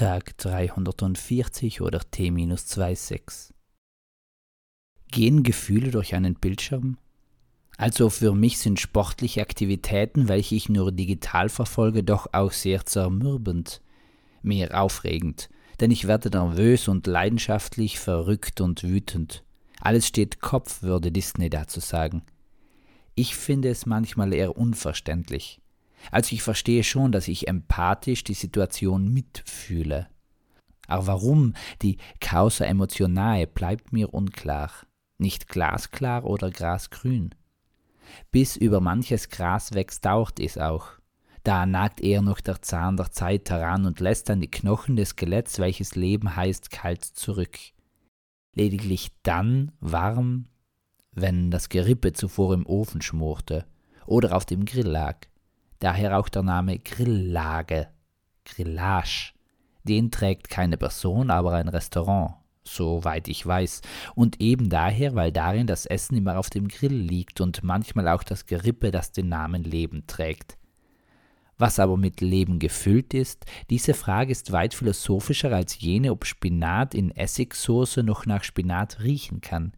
Tag 340 oder T-26. Gehen Gefühle durch einen Bildschirm? Also für mich sind sportliche Aktivitäten, welche ich nur digital verfolge, doch auch sehr zermürbend, mehr aufregend, denn ich werde nervös und leidenschaftlich, verrückt und wütend. Alles steht Kopf, würde Disney dazu sagen. Ich finde es manchmal eher unverständlich. Also ich verstehe schon, dass ich empathisch die Situation mitfühle. Aber warum die Causa emotionae bleibt mir unklar. Nicht glasklar oder grasgrün. Bis über manches Gras wächst, dauert es auch. Da nagt eher noch der Zahn der Zeit heran und lässt dann die Knochen des Skeletts, welches Leben heißt, kalt zurück. Lediglich dann warm, wenn das Gerippe zuvor im Ofen schmorte oder auf dem Grill lag. Daher auch der Name Grilllage, Grillage. Den trägt keine Person, aber ein Restaurant, soweit ich weiß, und eben daher, weil darin das Essen immer auf dem Grill liegt und manchmal auch das Gerippe, das den Namen Leben trägt. Was aber mit Leben gefüllt ist, diese Frage ist weit philosophischer als jene, ob Spinat in Essigsoße noch nach Spinat riechen kann.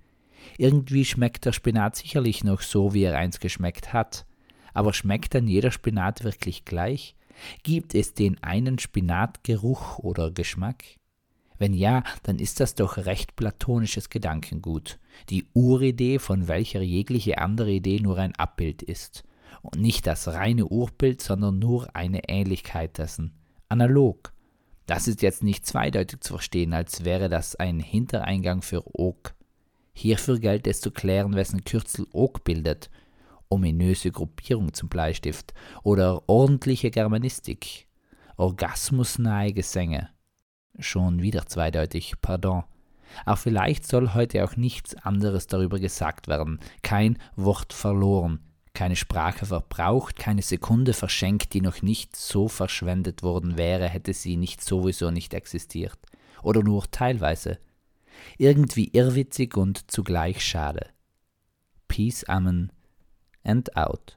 Irgendwie schmeckt der Spinat sicherlich noch so, wie er einst geschmeckt hat. Aber schmeckt dann jeder Spinat wirklich gleich? Gibt es den einen Spinatgeruch oder Geschmack? Wenn ja, dann ist das doch recht platonisches Gedankengut, die Uridee, von welcher jegliche andere Idee nur ein Abbild ist und nicht das reine Urbild, sondern nur eine Ähnlichkeit dessen. Analog. Das ist jetzt nicht zweideutig zu verstehen, als wäre das ein Hintereingang für Oak. Hierfür gilt es zu klären, wessen Kürzel Oak bildet. Ominöse Gruppierung zum Bleistift oder ordentliche Germanistik. Orgasmusnahe Gesänge. Schon wieder zweideutig, pardon. Aber vielleicht soll heute auch nichts anderes darüber gesagt werden, kein Wort verloren, keine Sprache verbraucht, keine Sekunde verschenkt, die noch nicht so verschwendet worden wäre, hätte sie nicht sowieso nicht existiert. Oder nur teilweise. Irgendwie irrwitzig und zugleich schade. Peace, Amen and out.